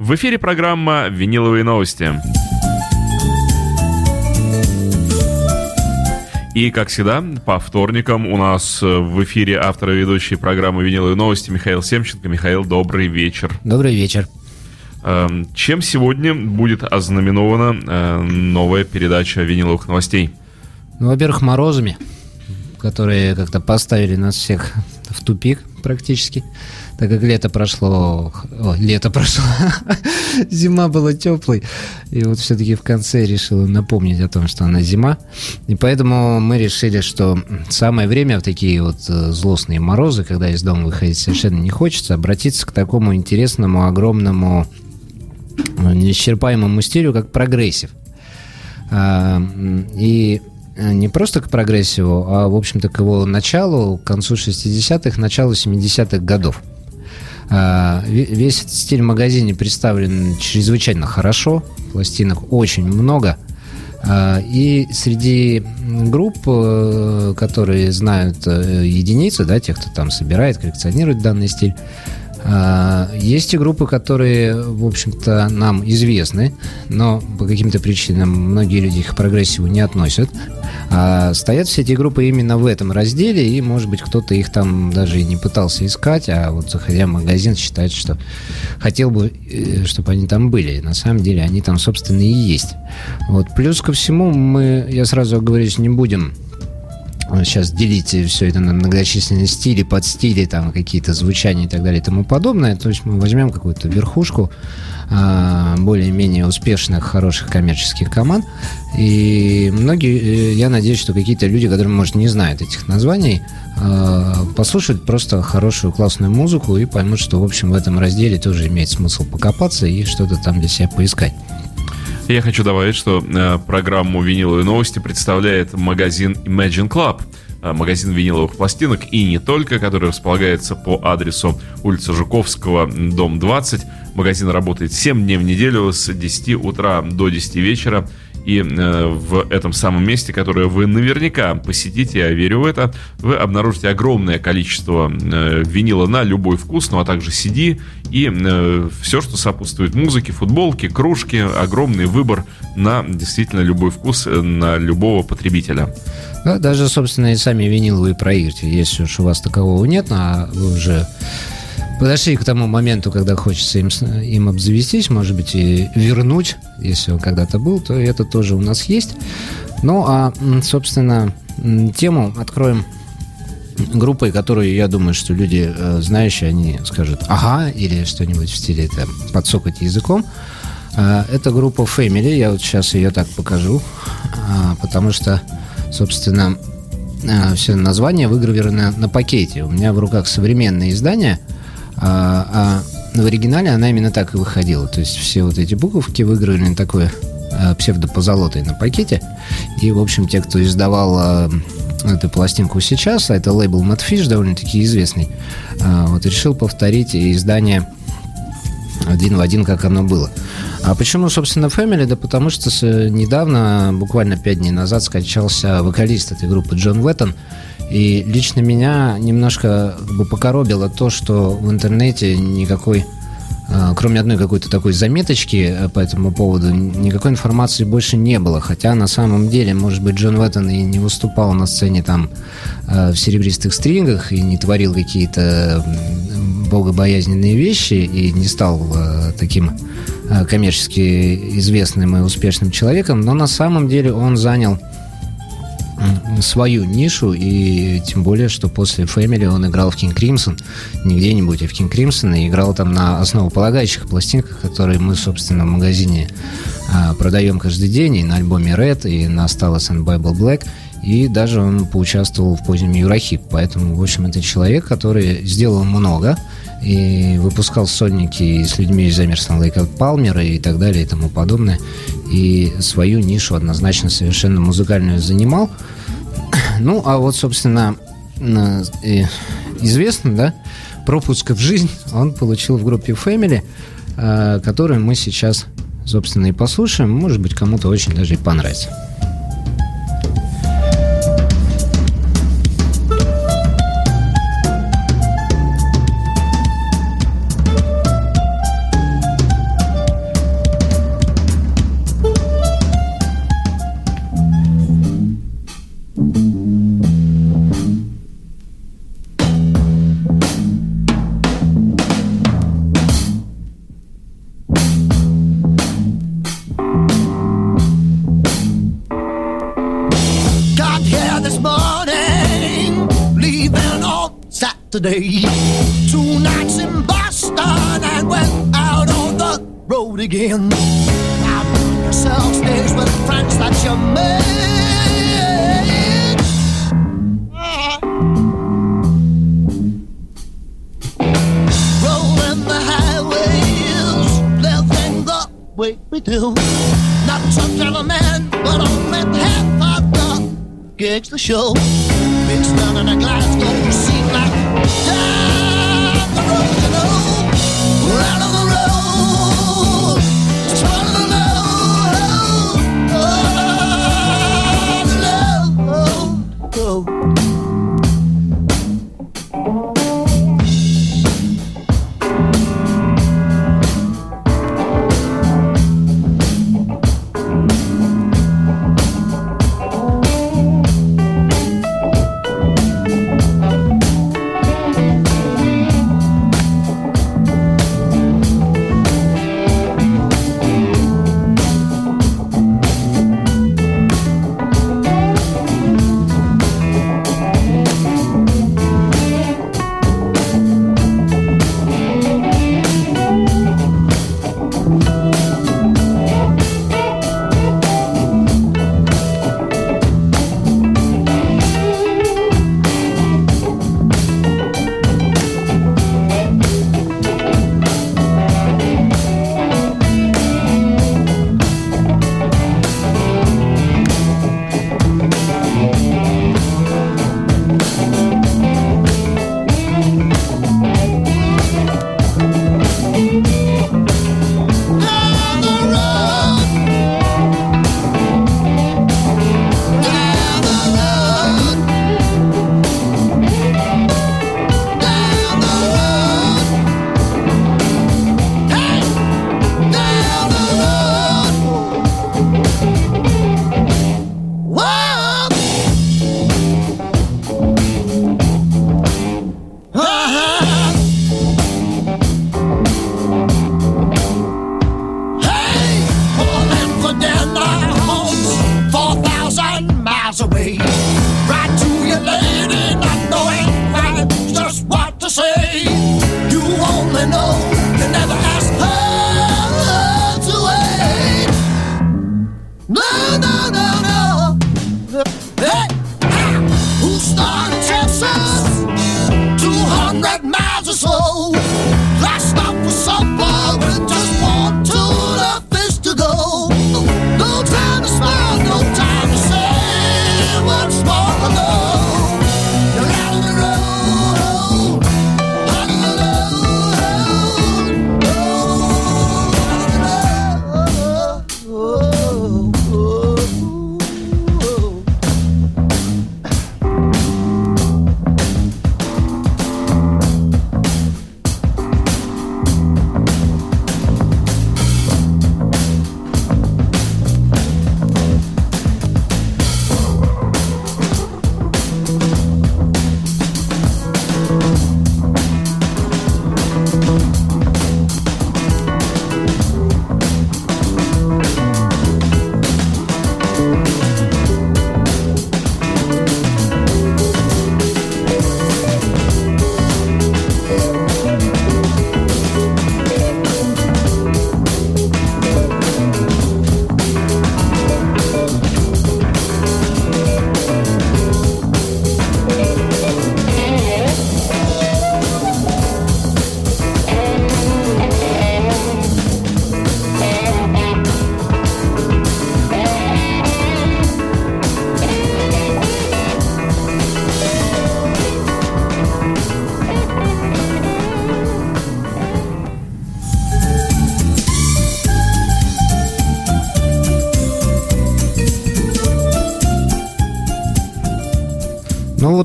В эфире программа «Виниловые новости». И, как всегда, по вторникам у нас в эфире автор и ведущий программы «Виниловые новости» Михаил Семченко. Михаил, добрый вечер. Добрый вечер. Эм, чем сегодня будет ознаменована э, новая передача «Виниловых новостей»? Ну, во-первых, морозами, которые как-то поставили нас всех в тупик практически так как лето прошло, о, лето прошло, зима была теплой, и вот все-таки в конце решила напомнить о том, что она зима, и поэтому мы решили, что самое время в такие вот э, злостные морозы, когда из дома выходить совершенно не хочется, обратиться к такому интересному, огромному, э, неисчерпаемому стилю, как прогрессив. А, и не просто к прогрессиву, а, в общем-то, к его началу, к концу 60-х, началу 70-х годов. А, весь этот стиль в магазине представлен чрезвычайно хорошо, пластинок очень много. А, и среди групп, э, которые знают э, единицы, да, тех, кто там собирает, коллекционирует данный стиль, а, есть и группы, которые, в общем-то, нам известны, но по каким-то причинам многие люди их к прогрессиву не относят. А стоят все эти группы именно в этом разделе, и, может быть, кто-то их там даже и не пытался искать, а вот заходя в магазин, считает, что хотел бы, э, чтобы они там были. На самом деле они там, собственно, и есть. Вот. Плюс ко всему, мы, я сразу оговорюсь, не будем сейчас делить все это на многочисленные стили, подстили, там какие-то звучания и так далее и тому подобное. То есть мы возьмем какую-то верхушку более-менее успешных, хороших коммерческих команд. И многие, э, я надеюсь, что какие-то люди, которые, может, не знают этих названий, а, послушают просто хорошую, классную музыку и поймут, что, в общем, в этом разделе тоже имеет смысл покопаться и что-то там для себя поискать. Я хочу добавить, что э, программу «Виниловые новости» представляет магазин Imagine Club, магазин виниловых пластинок и не только, который располагается по адресу улица Жуковского, дом 20. Магазин работает 7 дней в неделю с 10 утра до 10 вечера. И э, в этом самом месте, которое вы наверняка посетите, я верю в это, вы обнаружите огромное количество э, винила на любой вкус, ну а также CD и э, все, что сопутствует музыке, футболки, кружки, огромный выбор на действительно любой вкус, э, на любого потребителя. Да, даже, собственно, и сами виниловые проигрыватели, если уж у вас такового нет, а вы уже подошли к тому моменту, когда хочется им, им обзавестись, может быть, и вернуть, если он когда-то был, то это тоже у нас есть. Ну, а, собственно, тему откроем группой, которую, я думаю, что люди, э, знающие, они скажут «ага» или что-нибудь в стиле там, подсокать языком. А, это группа Family, я вот сейчас ее так покажу, а, потому что, собственно, все название выгравировано на пакете. У меня в руках современное издание – а, а в оригинале она именно так и выходила. То есть все вот эти буковки выиграли такой а, псевдопозолотой на пакете. И, в общем, те, кто издавал а, эту пластинку сейчас, а это лейбл Madfish, довольно-таки известный, а, вот решил повторить издание один в один, как оно было. А почему, собственно, Family? Да потому что недавно, буквально пять дней назад, скончался вокалист этой группы Джон Уэттон, и лично меня немножко как бы покоробило то, что в интернете никакой а, кроме одной какой-то такой заметочки э, по этому поводу, никакой информации больше не было. Хотя на самом деле, может быть, Джон Уэттон и не выступал на сцене там э, в серебристых стрингах и не творил какие-то богобоязненные вещи и не стал э, таким коммерчески известным и успешным человеком, но на самом деле он занял свою нишу, и тем более, что после Family он играл в King Crimson, не где-нибудь, а в King Crimson, и играл там на основополагающих пластинках, которые мы, собственно, в магазине а, продаем каждый день, и на альбоме Red, и на Stars and Bible Black, и даже он поучаствовал в позднем Юрахип, поэтому, в общем, это человек, который сделал много, и выпускал сольники с людьми из Эмерсона Лейка Палмера и так далее и тому подобное. И свою нишу однозначно совершенно музыкальную занимал. Ну, а вот, собственно, известно, да, пропуск в жизнь он получил в группе Family, э, которую мы сейчас, собственно, и послушаем. Может быть, кому-то очень даже и понравится. Yesterday. Two nights in Boston and went out on the road again. Out yourself stays with friends that you made. Rolling the highways, living the way we do. Not some gentleman, but only half of the gigs the show.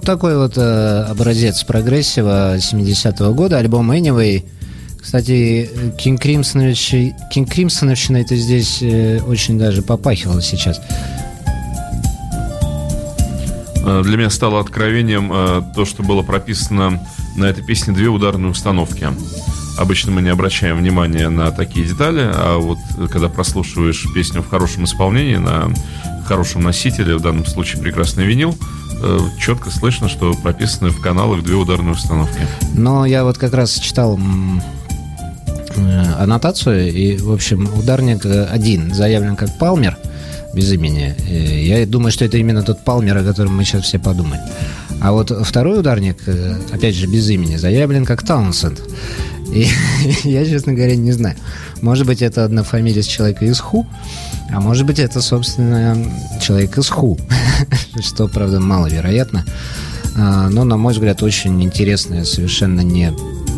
Такой вот э, образец прогрессива 70-го года, альбом Anyway. Кстати, Кинг Кинг Кримсоновщина это здесь э, очень даже попахивало сейчас. Э, Для меня стало откровением э, то, что было прописано на этой песне две ударные установки. Обычно мы не обращаем внимания на такие детали, а вот э, когда прослушиваешь песню в хорошем исполнении, на хорошем носителе, в данном случае прекрасный винил, э, четко слышно, что прописаны в каналах две ударные установки. Но я вот как раз читал э, аннотацию, и, в общем, ударник э, один заявлен как Палмер, без имени. Э, Я думаю, что это именно тот Палмер, о котором мы сейчас все подумали. А вот второй ударник, э, опять же, без имени, заявлен как Таунсенд. И я, честно говоря, не знаю. Может быть, это одна фамилия с человека из Ху, а может быть, это, собственно, человек из Ху, что, правда, маловероятно. А, Но, на мой взгляд, очень интересная, совершенно не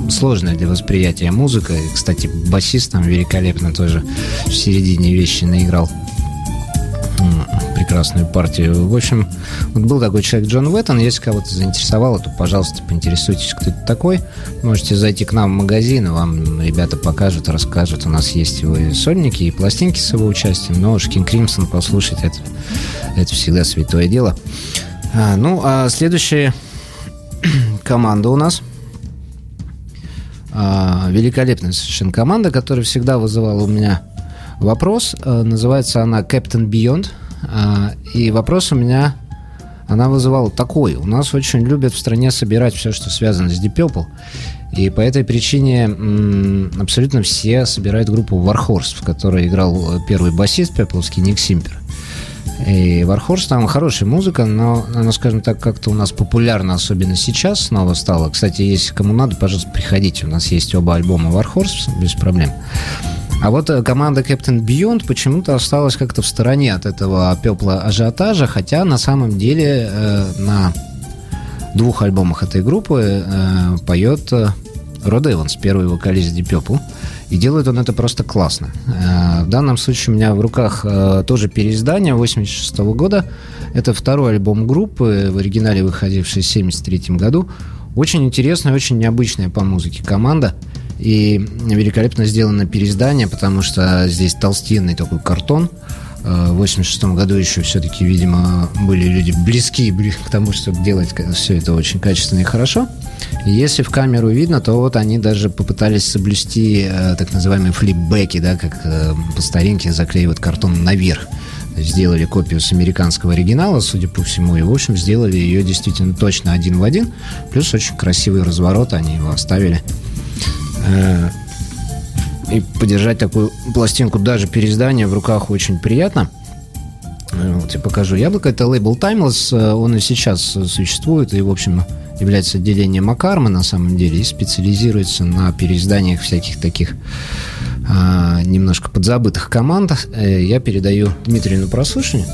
сложная для восприятия музыка. И, Кстати, басист там великолепно тоже в середине вещи наиграл прекрасную партию. В общем, вот был такой человек Джон Уэттон. Если кого-то заинтересовало, то, пожалуйста, поинтересуйтесь, кто это такой. Можете зайти к нам в магазин, и вам ребята покажут, расскажут. У нас есть его и сольники, и пластинки с его участием. Но уж Кинг Кримсон послушать, это, это всегда святое дело. А, ну, а следующая команда у нас а, великолепная совершенно команда, которая всегда вызывала у меня вопрос. А, называется она Captain Beyond. А, и вопрос у меня она вызывала такой. У нас очень любят в стране собирать все, что связано с Deep Purple. И по этой причине абсолютно все собирают группу Warhorse, в которой играл э, первый басист пепловский Ник Симпер. И Warhorse там хорошая музыка, но она, скажем так, как-то у нас популярна, особенно сейчас снова стала. Кстати, если кому надо, пожалуйста, приходите. У нас есть оба альбома Warhorse без проблем. А вот э, команда Captain Beyond почему-то осталась как-то в стороне от этого пепла ажиотажа, хотя на самом деле э, на двух альбомах этой группы э, поет Род Эванс, первый вокалист Purple. И делает он это просто классно. Э, в данном случае у меня в руках э, тоже переиздание 86 года. Это второй альбом группы, в оригинале выходивший в 73 году. Очень интересная, очень необычная по музыке команда. И великолепно сделано переиздание, потому что здесь толстенный такой картон. Э, В 86 году еще все-таки, видимо, были люди близки бли- к тому, чтобы делать все это очень качественно и хорошо. Если в камеру видно, то вот они даже попытались соблюсти э, так называемые флипбеки, да, как э, по старинке заклеивают картон наверх. Сделали копию с американского оригинала, судя по всему, и, в общем, сделали ее действительно точно один в один. Плюс очень красивый разворот, они его оставили. Э, И подержать такую пластинку, даже переиздание в руках очень приятно. Э, Вот я покажу. Яблоко это лейбл Timeless, э, он и сейчас существует и, в общем, является отделением Акарма на самом деле и специализируется на переизданиях всяких таких а, немножко подзабытых команд. Я передаю Дмитрию на прослушивание.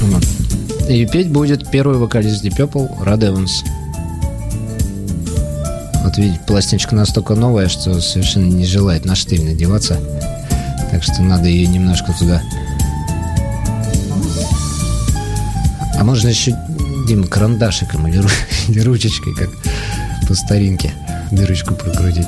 Вот. И петь будет первый вокалист Deep Purple Рад Эванс. Вот видите, пластиночка настолько новая, что совершенно не желает на штырь надеваться. Так что надо ее немножко туда... А можно еще, Дим, карандашиком или, или ручечкой, как по старинке, дырочку прокрутить.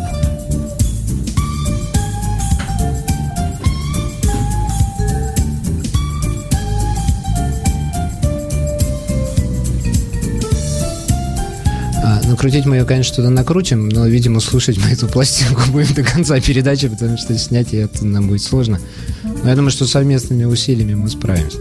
Ну, крутить мы ее, конечно, туда накрутим, но, видимо, слушать мы эту пластинку будем до конца передачи, потому что снять ее нам будет сложно. Но я думаю, что совместными усилиями мы справимся.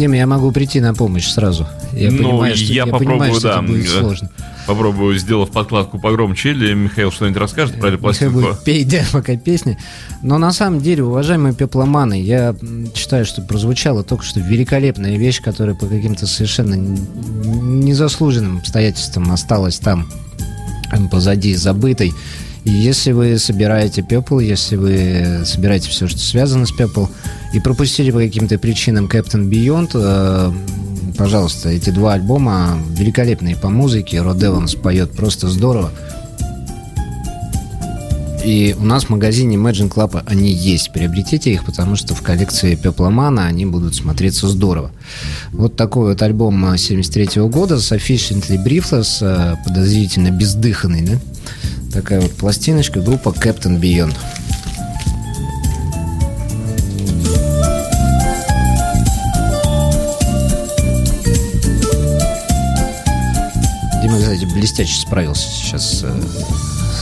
Дим, я могу прийти на помощь сразу. Я Ну, понимаю, что, я понимаю, попробую, что да, это будет сложно. Попробую, сделав подкладку погромче, или Михаил что-нибудь расскажет про эту Михаил пластинку? будет петь, да, пока песни. Но на самом деле, уважаемые пепломаны, я считаю, что прозвучала только что великолепная вещь, которая по каким-то совершенно незаслуженным обстоятельствам осталась там позади, забытой. Если вы собираете пепел, если вы собираете все, что связано с пепел, и пропустили по каким-то причинам Captain Beyond, э, пожалуйста, эти два альбома великолепные по музыке. Род Эванс поет просто здорово. И у нас в магазине Imagine Club они есть. Приобретите их, потому что в коллекции Пепломана они будут смотреться здорово. Вот такой вот альбом 73 года Sufficiently Briefless, э, подозрительно бездыханный, да? Такая вот пластиночка, группа Captain Beyond. Дима, кстати, блестяще справился сейчас э,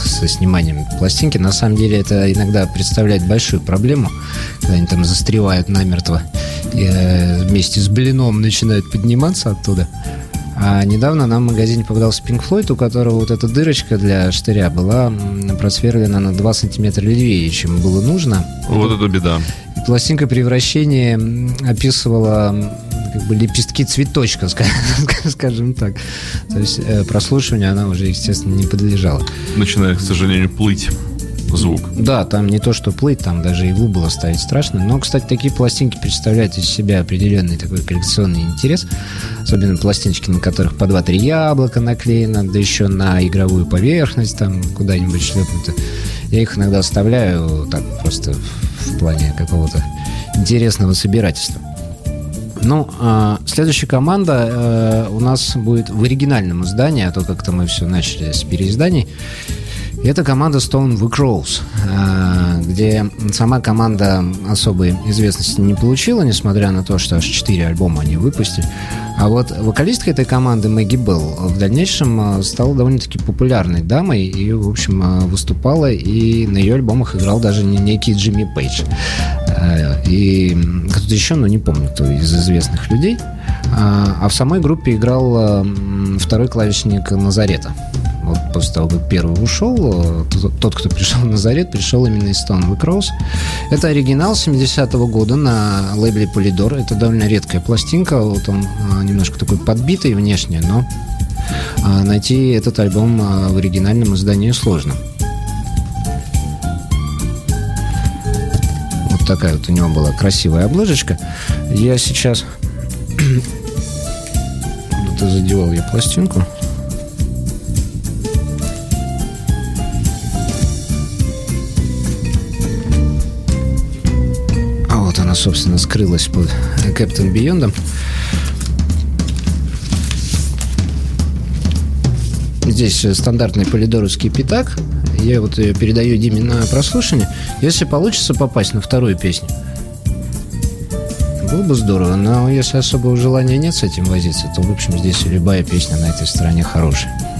со сниманием пластинки. На самом деле это иногда представляет большую проблему, когда они там застревают намертво. э, вместе с блином начинают подниматься оттуда. А недавно нам в магазине попадался Pink Floyd, у которого вот эта дырочка для штыря была просверлена на 2 сантиметра левее, чем было нужно. Вот это беда. И пластинка превращения описывала как бы лепестки цветочка, ска- скажем так. То есть э, прослушиванию она уже, естественно, не подлежала. Начинает, к сожалению, плыть звук. Да, там не то, что плыть, там даже иглу было ставить страшно. Но, кстати, такие пластинки представляют из себя определенный такой коллекционный интерес. Особенно пластиночки, на которых по 2-3 яблока наклеено, да еще на игровую поверхность там куда-нибудь шлепнуто. Я их иногда оставляю так просто в плане какого-то интересного собирательства. Ну, а, следующая команда э, у нас будет в оригинальном издании, а то как-то мы все начали с переизданий. Это команда Stone the Crows, э, где сама команда особой известности не получила, несмотря на то, что аж 4 альбома они выпустили. А вот вокалистка этой команды Мэгги Белл в дальнейшем э, стала довольно-таки популярной дамой и, в общем, э, выступала, и на ее альбомах играл даже не- некий Джимми Пейдж. И кто-то еще, но не помню, кто из известных людей. А в самой группе играл второй клавишник Назарета. Вот после того, как первый ушел, э, тот, кто пришел на Назарет, пришел именно из Stone the Crows. Это оригинал 70-го года на лейбле Polydor. Это довольно редкая пластинка. Вот он э, немножко такой подбитый внешне, но э, найти этот альбом в оригинальном издании сложно. Вот такая вот у него была красивая обложечка. Я сейчас... Куда-то задевал я пластинку. Собственно, скрылась под Кэптон Биондом. Здесь э, стандартный полидоровский пятак. Я вот ее передаю Диме на прослушивание. Если получится попасть на вторую песню, было бы здорово. Но если особого желания нет с этим возиться, то, в общем, здесь любая песня на этой стороне хорошая.